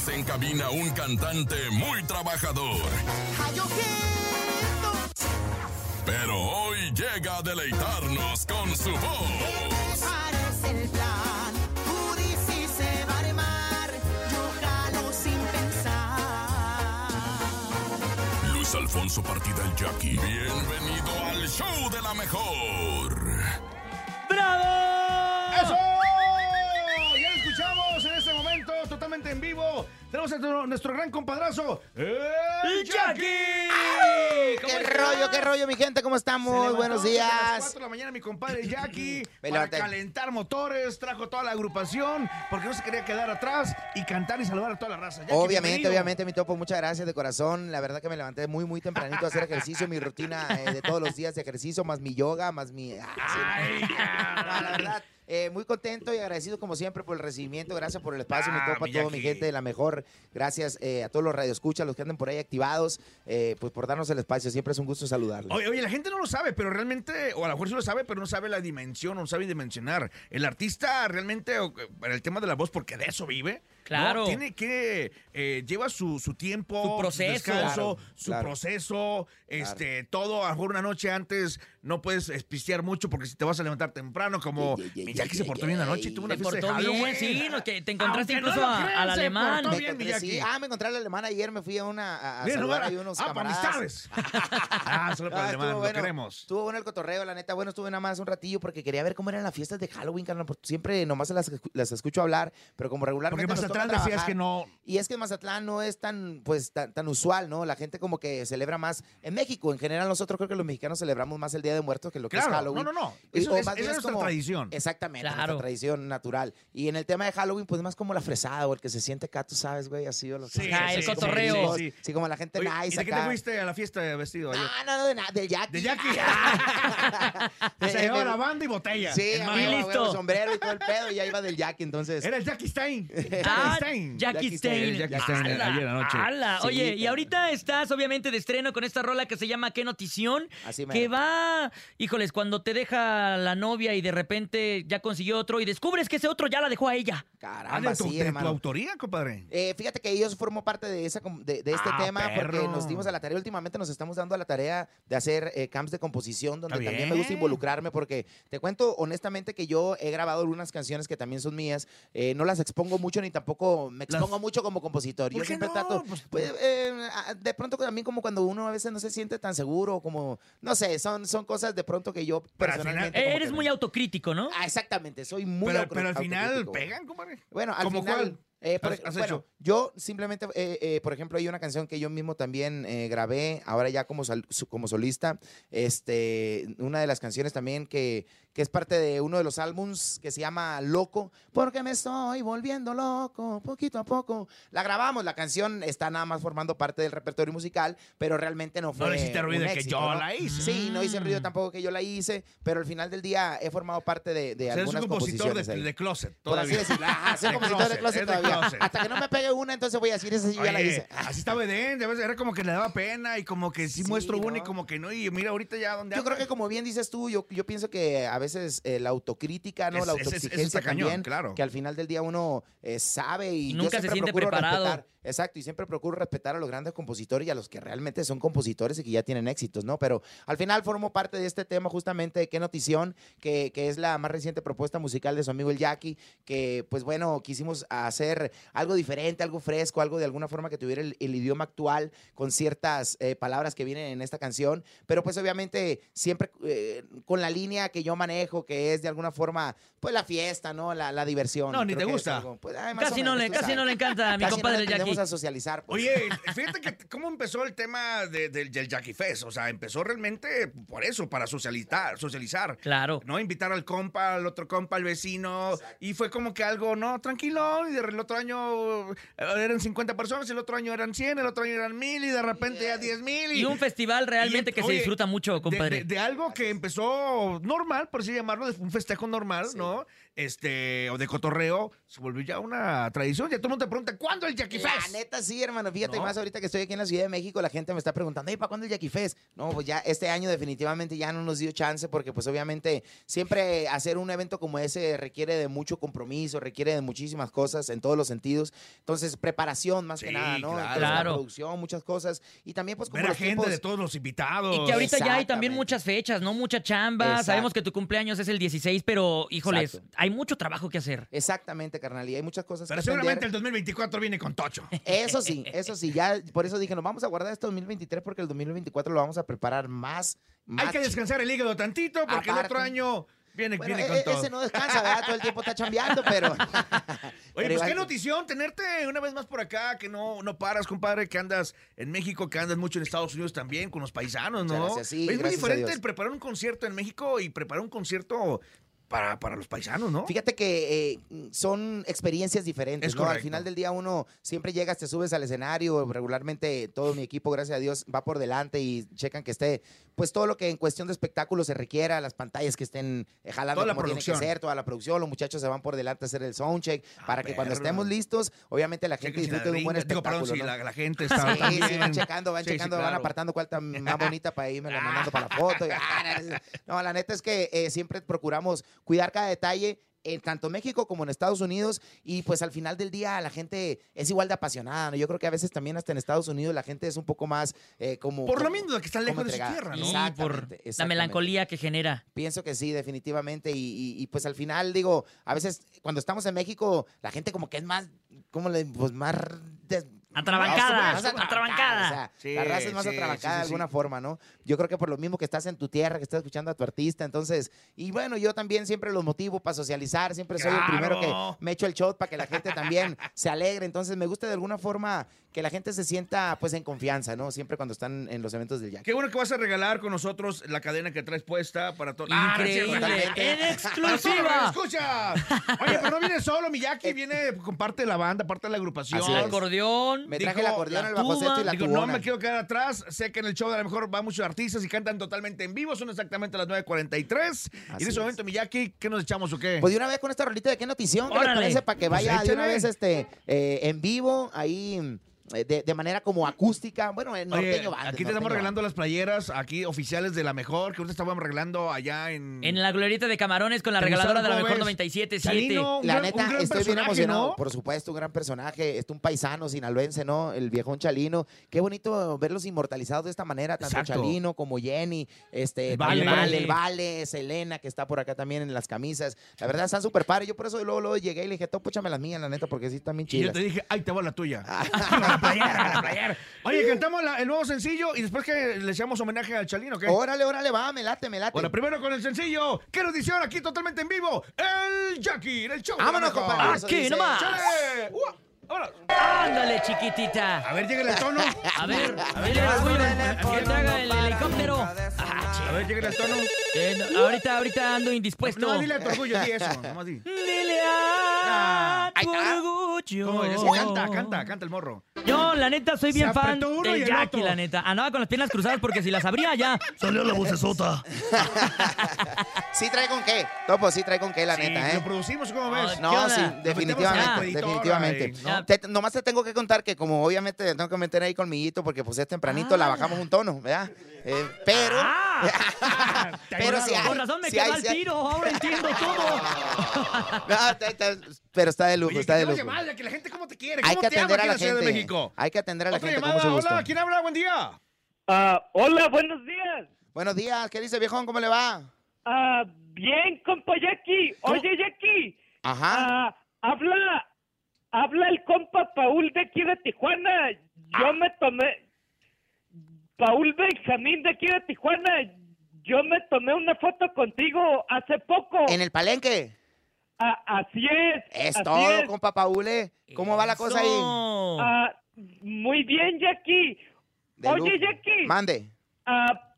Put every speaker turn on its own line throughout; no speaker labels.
Tenemos en cabina un cantante muy trabajador. Pero hoy llega a deleitarnos con su voz. Luis Alfonso Partida el Jackie. Bienvenido al show de la mejor.
Totalmente en vivo. Tenemos a nuestro- nuestro gran compadrazo, el
¡Jackie! ¿Cómo
¿Qué
estás?
rollo, qué rollo, mi gente? ¿Cómo estamos? Buenos
las
días.
4 de la mañana mi compadre Jackie para calentar motores, trajo toda la agrupación porque no se quería quedar atrás y cantar y saludar a toda la raza. Jackie,
Obviamente,
bienvenido.
obviamente, mi topo, muchas gracias de corazón. La verdad que me levanté muy, muy tempranito a hacer ejercicio, mi rutina eh, de todos los días de ejercicio, más mi yoga, más mi... Ah, sí,
Ay,
no, la verdad, eh, muy contento y agradecido como siempre por el recibimiento. Gracias por el espacio,
Ah,
mi topo, a
mi
toda mi gente de la mejor. Gracias eh, a todos los radioescuchas, los que anden por ahí activados, eh, pues por darnos el espacio. Siempre es un gusto saludarlos.
Oye, oye, la gente no lo sabe, pero realmente, o a lo mejor sí lo sabe, pero no sabe la dimensión, no sabe dimensionar. El artista realmente, para el tema de la voz, porque de eso vive. ¿No?
Claro.
Tiene que, eh, lleva su, su tiempo,
Su proceso.
descanso,
Claro,
su
claro.
proceso, este, todo, a lo mejor una noche antes no puedes espistear mucho porque si te vas a levantar temprano, como Jackie
ye,
se portó bien
ye.
anoche y tuvo una
Te
fiesta
portó bien, sí, no, que te encontraste
Aunque no
incluso al alemán.
Me
bien,
encontré- sí. Ah, me encontré al alemán ayer, me fui a una a, a
Bien,
saludar ahí unos
ah, para
camaradas.
amistades. ah, solo para
Ah,
el alemán, lo
bueno.
queremos.
Estuvo bueno el cotorreo, la neta. Bueno, estuve nada más un ratillo porque quería ver cómo eran las fiestas de Halloween, carnal. Siempre nomás las, las escucho hablar, pero como regularmente.
Decías que no,
Y es que Mazatlán no es tan, pues, tan, tan usual, ¿no? La gente como que celebra más. En México, en general, nosotros creo que los mexicanos celebramos más el Día de Muertos que lo que es Halloween.
no, no, no.
Y-
Eso es- esa es nuestra tradición.
Exactamente,
Claro.
nuestra tradición natural. Y en el tema de Halloween, pues más como la fresada o el que se siente acá, tú sabes, güey, así o lo que
Sí,
Ah, el
sí,
cotorreo.
sí, sí.
Sí, como la gente
Oye,
nice
¿Y de qué te fuiste a la fiesta vestido ayer?
No, no, no, de nada, del Jackie.
De Jackie. Se llevaba la banda y botella.
Sí,
En
a
listo.
sombrero y todo el pedo, y ya iba del Jackie, entonces.
Era el Jackie Stein.
Ah,
Jackie Stein.
Jackie
Stein.
Jackie Stein,
Ala,
ayer anoche.
ala.
Sí,
Oye, y ahorita estás obviamente de estreno con esta rola que se llama ¿Qué notición?
Así
Que va, híjoles, cuando te deja la novia y de repente ya consiguió otro y descubres que ese otro ya la dejó a ella.
Ah,
Caramba,
de tu,
sí,
de tu autoría, compadre.
Eh, fíjate que yo formo parte de, esa, de, de este
Ah,
tema porque nos dimos a la tarea. Últimamente nos estamos dando a la tarea de hacer eh, camps de composición donde
Está
también me gusta involucrarme porque te cuento honestamente que yo he grabado algunas canciones que también son mías. eh, no las expongo mucho ni tampoco me
Las-
expongo mucho como compositor.
¿Por
Yo siempre
no?
trato,
Pues,
eh, de pronto también como cuando uno a veces no se siente tan seguro, como, no sé, son, son cosas de pronto que yo
Pero al final-
personalmente... Como
Eres muy autocrítico, ¿no?
Ah, exactamente, soy muy
Pero,
auto-
pero al final
autocrítico.
pegan, compadre.
Bueno, al
¿Cómo
final,
cuál?
Eh, por-
has- has
bueno,
hecho?
yo simplemente, eh, eh, por ejemplo, hay una canción que yo mismo también eh, grabé, ahora ya como, como solista, este, una de las canciones también que, que es parte de uno de los álbums que se llama Loco, porque me estoy volviendo loco, poquito a poco. La grabamos, la canción está nada más formando parte del repertorio musical, pero realmente no fue
No le hiciste ruido de que
éxito,
yo
¿no?
la hice.
Sí, no hice ruido
Mm.
tampoco que yo la hice, pero al final del día he formado parte de, de
O sea,
algunas
compositor de,
composiciones ahí.
de closet.
Por así
todavía.
decirlo. Soy
De
compositor de
closet, de
todavía.
Closet.
Hasta que no me pegue una, entonces voy a decir, esa sí ya la hice.
Así estaba Edén, de veces era como que le daba pena y como que sí,
Sí,
muestro
¿no?
una y como que no. Y mira ahorita ya donde
Yo creo que como bien dices tú, yo, yo pienso que a veces eh, la autocrítica, ¿no?
Es-
la
es- es- eso
autoexigencia
cañón,
también,
claro.
que al final del día uno eh, sabe y,
Y
yo
nunca se
siempre
siente
procuro
preparado.
respetar. Exacto, y siempre procuro respetar a los grandes compositores y a los que realmente son compositores y que ya tienen éxitos, ¿no? Pero al final formo parte de este tema justamente de Qué Notición, que, que es la más reciente propuesta musical de su amigo el Jackie, que pues bueno, quisimos hacer algo diferente, algo fresco, algo de alguna forma que tuviera el, el idioma actual con ciertas eh, palabras que vienen en esta canción, pero pues obviamente siempre eh, con la línea que yo manejo, que es de alguna forma pues la fiesta, ¿no? La, la diversión.
No, ni
Creo
te gusta.
algo, pues, ay,
Casi no, le, casi
sabes.
no le encanta a mi
Casi
compadre
no
el Jackie.
A socializar. pues.
Oye, fíjate que cómo empezó el tema de- del, del Jackie Fest. O sea, empezó realmente por eso, para socializar, socializar.
Claro.
¿no? Invitar al compa, al otro compa, al vecino. Y fue como que algo, no, tranquilo. Y del otro año eh, eran 50 personas, el otro año eran 100, el otro año eran 1000 y de repente ya 10 mil.
Y un festival realmente
y,
que se disfruta mucho, compadre.
De, de algo que empezó normal, por así llamarlo, de un festejo normal, ¿no? Este, o de cotorreo, se volvió ya una tradición. Ya todo el mundo te pregunta, ¿cuándo el Jackie Fest?
Neta sí, hermano. Fíjate,
No.
más ahorita que estoy aquí en la Ciudad de México, la gente me está preguntando, ¿y para cuándo el Jackie Fest? No, pues ya este año definitivamente ya no nos dio chance porque pues obviamente siempre hacer un evento como ese requiere de mucho compromiso, requiere de muchísimas cosas en todos los sentidos. Entonces, preparación más que nada, ¿no?
claro.
Entonces, la producción, muchas cosas. Y también, pues, como
Ver a
los
gente de todos los invitados.
Y que ahorita ya hay también muchas fechas, ¿no? Mucha chamba.
Exacto.
Sabemos que tu cumpleaños es el 16, pero híjoles,
Exacto.
hay mucho trabajo que hacer.
Exactamente, carnal. Y hay muchas cosas
Pero
que
seguramente el
atender.
2024 viene con Tocho.
Eso sí, eso sí. Ya, por eso dije, nos vamos a guardar este 2023 porque el 2024 lo vamos a preparar más. más
Hay que descansar el hígado tantito porque el otro año viene,
Bueno,
viene
e-
con
e-
todo.
ese no descansa, ¿verdad? Todo el tiempo está chambeando, pero.
Oye,
pero
pues qué notición tenerte una vez más por acá, que no, no paras, compadre, que andas en México, que andas mucho en Estados Unidos también con los paisanos, ¿no?
Muchas gracias, sí,
es muy diferente el preparar un concierto en México y preparar un concierto para, para los paisanos, ¿no?
Fíjate que eh, son experiencias diferentes,
Es
¿no? Al final del día uno siempre llegas, te subes al escenario, regularmente todo mi equipo, gracias a Dios, va por delante y checan que esté, pues todo lo que en cuestión de espectáculo se requiera, las pantallas que estén eh, jalando
Toda
como tiene que ser, toda la producción, los muchachos se van por delante a hacer el soundcheck, para que cuando estemos listos, obviamente la gente
si
disfrute de un buen
ringa- Digo,
espectáculo,
perdón, si
¿no?
la, la gente está
Sí, sí, van checando, van
Sí,
checando, van
claro.
apartando cuál está más bonita para irme la mandando para la foto. y, ah, no, la neta es que eh, siempre procuramos cuidar cada detalle. En tanto México como en Estados Unidos, y pues al final del día la gente es igual de apasionada. ¿no? Yo creo que a veces también hasta en Estados Unidos la gente es un poco más eh, como.
Por lo
como-
mismo que están
como
lejos de su tierra, ¿no?
Sí,
Exactamente,
por la melancolía que genera.
Pienso que sí, definitivamente. Y, y- y, pues al final, digo, a veces cuando estamos en México, la gente como que es más, ¿cómo le? Pues más. des-
Atrabancada,
más
atrabancada.
O sea,
Sí,
la raza es más
sí,
atrabancada
sí,
de alguna
sí.
forma, ¿no? Yo creo que por lo mismo que estás en tu tierra, que estás escuchando a tu artista, entonces. Y bueno, yo también siempre los motivo para socializar, siempre soy el primero que me echo el shot para que la gente también se alegre. Entonces me gusta de alguna forma que la gente se sienta pues en confianza, ¿no? Siempre cuando están en los eventos del Jack.
Qué bueno que vas a regalar con nosotros la cadena que traes puesta para todos.
Increíble. en exclusiva.
¡Escucha! Oye, pero no viene solo, Miyaki, viene con parte de la banda, parte de la agrupación.
Así es.
Acordeón.
Me traje
Dijo,
el acordeón,
la
el bajo sexto y la.
Digo, no me quiero quedar atrás. Sé que en el show de la mejor va muchos artistas y cantan totalmente en vivo. Son exactamente las 9.43. Y en ese
es.
momento, Miyaki, ¿qué nos echamos o qué?
Pues de una vez con esta rolita de qué notición, ¿qué les parece? Para que
Pues
vaya de una vez este, eh, en vivo, ahí de, de manera como acústica. Bueno, en
Oye,
norteño band,
aquí te estamos regalando las playeras, aquí oficiales de la mejor, que ahorita estábamos regalando allá en...
En la glorieta de camarones con la
¿Te
regaladora de la mejor
jóvenes?
97.7.
Chalino, un
La
gran-
neta, estoy bien emocionado.
¿no?
Por supuesto, un gran personaje. Este, un paisano sinaloense, ¿no? El viejón Chalino. Qué bonito verlos inmortalizados de esta manera, tanto
Exacto.
Chalino como Jenny, este,
Vale.
Vale, el Vale, Selena, que está por acá también en las camisas. La verdad, están súper padres. Yo por eso luego, luego llegué y le dije, tú, póchame las mías, la neta, porque sí están bien
Y yo te dije, ay, te va la tuya. la playera, la playera. Oye, cantamos la- el nuevo sencillo y después que le echamos homenaje al Chalino, ¿qué?
Órale, órale, va, me late, me late.
Bueno, primero con el sencillo. ¿Qué notición aquí totalmente en vivo? El Jackie, en el show.
Vámonos, compadre.
Aquí
dice.
nomás.
¡Chale!
Ándale, chiquitita.
A ver, llega el tono.
A ver, a ver, llega el tuyo. Que te haga el helicóptero. Ah,
A ver, llega el tono.
no, ahorita, ahorita ando indispuesto.
No, dile a tu orgullo, di eso. Nomás di.
Dile a
Ay,
tu
ah.
orgullo.
¿Cómo Canta, canta, canta el morro.
Yo, la neta, soy bien fan
el
Jackie, la neta. Andaba con las piernas cruzadas porque si las abría ya. Salió la vocesota.
Sí trae con qué. Topo, sí trae con qué, la
Sí,
neta, ¿eh?
¿Lo producimos cómo ves?
Ay, ¿Qué
No, sí, definitivamente,
editora
definitivamente.
y-
¿no?
Te- nomás te tengo que contar que como obviamente tengo que meter ahí colmillito porque pues es tempranito, la
Ah.
bajamos un tono, ¿verdad? Eh, pero,
Ah,
pero sí hay,
Con razón me
hay,
al
sí hay.
tiro. Ahora entiendo todo.
No, pero está de lujo,
Oye,
está
que
de lujo.
llamada, que la gente cómo te quiere,
Hay
cómo
que
te ama
atender
aquí
a
en
la
Ciudad de
gente.
México.
Hay que atender a la
Otra
gente con
llamada,
mucho gusto.
hola, ¿quién habla? Buen día.
Ah, hola, buenos días.
Buenos días, ¿qué dice viejón? ¿Cómo le va?
Ah, bien, compa Jackie. Oye, Jackie,
Ajá.
ah, habla, habla el compa Paul de aquí de Tijuana. Yo me tomé, Paul Benjamín de aquí de Tijuana. Yo me tomé una foto contigo hace poco.
En el palenque.
Ah, así es.
Es
así
todo,
es.
compa Paule. ¿Cómo va la cosa ahí?
Ah, muy bien, Jackie.
De
Oye. Jackie.
Mande.
Ah,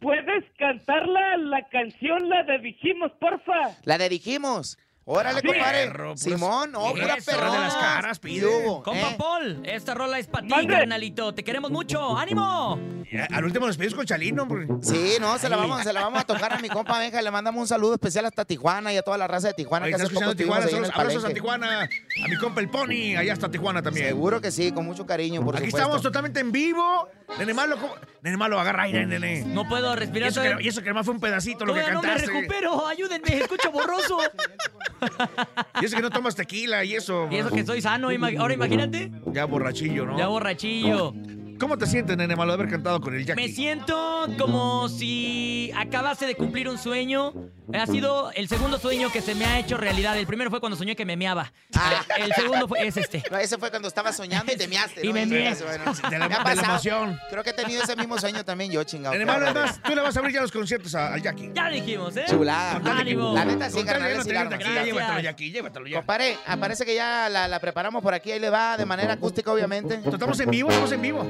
¿Puedes cantar la, la canción, la de Dijimos, porfa?
La dirigimos. Órale,
Sí.
compadre.
Perro,
Simón, no, pura
Eso.
perrona.
de las caras,
¿Qué
pide.
hubo,
Compa
eh?
Paul, esta rola es para ti, carnalito. Te queremos mucho. ¡Ánimo!
Ya, Al último nos pedimos con Chalino.
Sí, no, se la, vamos, se la vamos a tocar a mi compa Benja. Le mandamos un saludo especial hasta Tijuana y a toda la raza de Tijuana
Ahí
que hace poco
Tijuana,
estuvimos ahí en
saludos,
el
abrazos a. Tijuana, a mi compa el Pony, allá está Tijuana también.
Seguro que sí, con mucho cariño, por
Aquí
supuesto.
estamos totalmente en vivo. Nene Malo, ¿cómo? Nene Malo, agarra aire, nene.
No puedo
Y
respirar.
eso,
todavía-
que, y eso que además fue un pedacito lo que
todavía no me
cantaste.
recupero. Ayúdenme, escucho borroso.
Y eso que no tomas tequila y eso.
Y eso que soy sano, ima- ahora imagínate.
Ya borrachillo, ¿no?
Ya borrachillo.
¿Cómo te sientes, nene malo, de haber cantado con el Jackie?
Me siento como si acabase de cumplir un sueño. Ha sido el segundo sueño que se me ha hecho realidad. El primero fue cuando soñé que me meaba.
Ah.
El segundo fue, es este.
No, ese fue cuando estaba soñando y te measte.
Y
¿no?
me meé.
Bueno,
De la-
me ha
de la emoción.
Creo que he tenido ese mismo sueño también yo, chingado.
Nene malo, además, tú le vas a abrir ya los conciertos al Jackie.
Ya dijimos, ¿eh?
Chulada.
Ánimo.
La neta sí, carnal,
no
sí,
llévatelo, Jackie, llévatelo ya.
Compadre, ah, parece que ya la, la preparamos por aquí. Ahí le va de manera acústica, obviamente.
¿Estamos en vivo? ¿Estamos en vivo?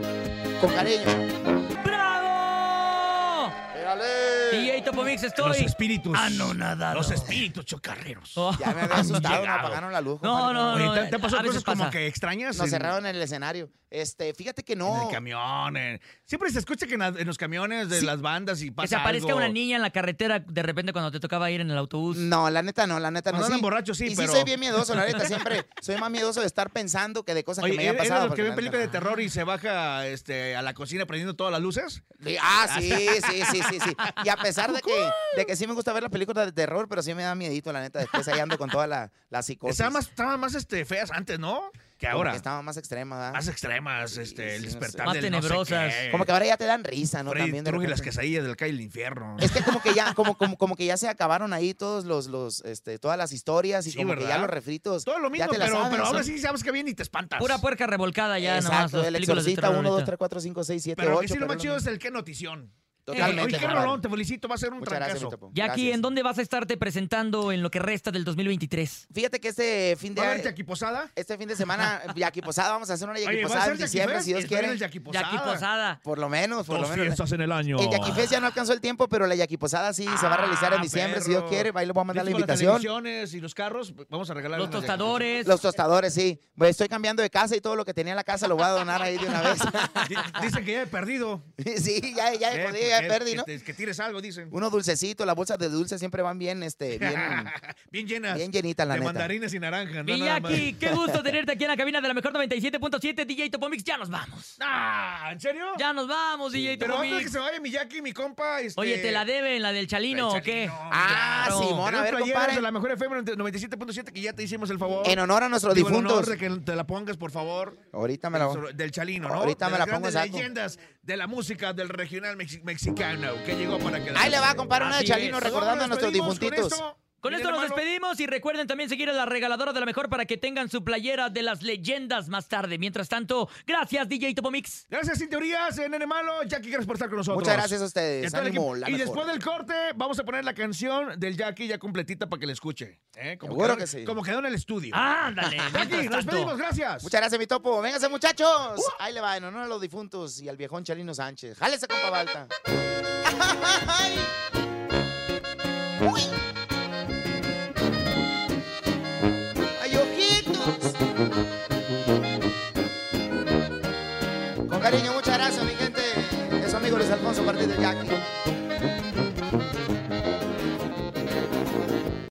Con cariño.
¡Bravo! DJ Topomix, estoy.
Los espíritus.
anonadado.
Los espíritus chocarreros.
Oh.
Ya me había asustado, me apagaron la luz.
No,
compadre.
no,
Oye,
no.
¿te, te
veces
cosas como que extrañas?
Nos
en-
cerraron en el escenario. Este, fíjate que
En
no.
el camión. en- Siempre se escucha que en, la- en los camiones de
Sí.
las bandas y pasa
Que se aparezca
algo.
una niña en la carretera de repente cuando te tocaba ir en el autobús.
No, la neta no, la neta no. Sí.
andan borrachos, sí,
y
pero-
sí soy bien miedoso, la neta. Siempre soy más miedoso de estar pensando que de cosas
Oye,
que me hayan
¿eres de
pasado.
los que
porque
ven
la
películas de terror y se baja este, a la cocina prendiendo todas las luces?
Ah, sí, sí, sí, sí, sí. Y a pesar de que, de que sí me gusta ver las películas de terror, pero sí me da miedito, la neta. Después ahí ando con toda la, la psicosis.
Estaban más, estaban más este, feas antes, ¿no? Que ahora.
que Estaban más extremas, ¿verdad?
Más extremas, este, el
sí, no sé.
despertar
Más
del no sé
tenebrosas.
qué.
Como que ahora ya te dan risa, ¿no?
Freddy
También de
y las
repente.
quesadillas del calle del infierno.
Es que como que ya, como, como, como que ya se acabaron ahí todos los, los, este, todas las historias y
Sí,
como que ya los refritos.
Todo lo
ya
mismo,
te la
pero,
sabes,
pero ahora
son-
sí sabes que bien y te espantas.
Pura puerca revolcada ya nomás.
Exacto,
las
el
películas de
exorcista
terror
1, 2,
ahorita.
3, 4, 5, 6, 7,
Pero lo
8.
que sí lo más chido es el qué notición.
Totalmente.
Oye, qué rolón, te felicito, va a ser un
Muchas
trancazo.
Jackie,
Gracias.
¿en dónde vas a estarte presentando en lo que resta del 2023?
Fíjate que este fin de
¿Va a haber Jackie Posada?
este fin de semana, Jackie Posada, vamos a hacer una Jackie
Oye, ¿va a
Posada en diciembre, si Dios quiere.
Jackie Posada.
Jackie Posada.
Por lo menos, por
Dos
lo menos.
fiestas en el año.
El Jackie Fest ya no alcanzó el tiempo, pero la Jackie Posada sí se va a realizar en
Ah,
diciembre, si Dios quiere. Ahí le voy a mandar la
¿Listo con las
invitación.
televisiones y los carros, vamos a regalar
Los tostadores.
Los tostadores, sí. Pues estoy cambiando de casa y todo lo que tenía en la casa lo voy a donar ahí de una vez.
Dicen que ya he perdido.
sí, ya, ya,
Eh,
jodí, ya
que-
perdí,
que
¿no?
te- Que tires algo, dicen.
Unos dulcecitos, las bolsas de dulce siempre van bien, este, bien,
bien llenas.
bien llenitas, la
de
neta.
mandarines y naranjas. No nada más.
Jackie, qué gusto tenerte aquí en la cabina de la mejor 97.7 DJ Topomix. Ya nos vamos.
Ah, ¿en serio?
Ya nos vamos, DJ
Pero antes de que
Topomix.
se vaya mi Jackie, mi compa. Este...
Oye, ¿te la deben, la del Chalino o
El
qué?
Chalino,
Ah,
claro.
Simón, a ver, compadre.
la mejor FM 97.7 que ya te hicimos el favor.
En honor a nuestros
Digo,
difuntos.
honor de que te la pongas, por favor.
Ahorita me la voy.
Del, Chalino, ¿no?
Ahorita
De
me la pongo
leyendas de la música del regional mexi- mexicano que llegó para quedar.
Ahí le va, compadre, una de Chalino recordando a nuestros difuntitos.
Con esto nos despedimos y recuerden también seguir a la regaladora de la mejor para que tengan su playera de las leyendas más tarde. Mientras tanto, gracias DJ Topomix.
Gracias, sin teorías, eh, Nene Malo. Jackie, gracias por estar con nosotros.
Muchas gracias a ustedes. Ánimo, la
Y
mejor.
después del corte, vamos a poner la canción del Jackie ya completita para que la escuche. ¿eh? Como quedó-
que sí.
Como quedó en el estudio.
Ándale.
Jackie, nos despedimos, gracias.
Muchas gracias, mi topo. Vénganse, muchachos.
Uh.
Ahí le va, en honor a los difuntos y al viejón Chalino Sánchez. Jálese, compa Balta. Uy. Con cariño, muchas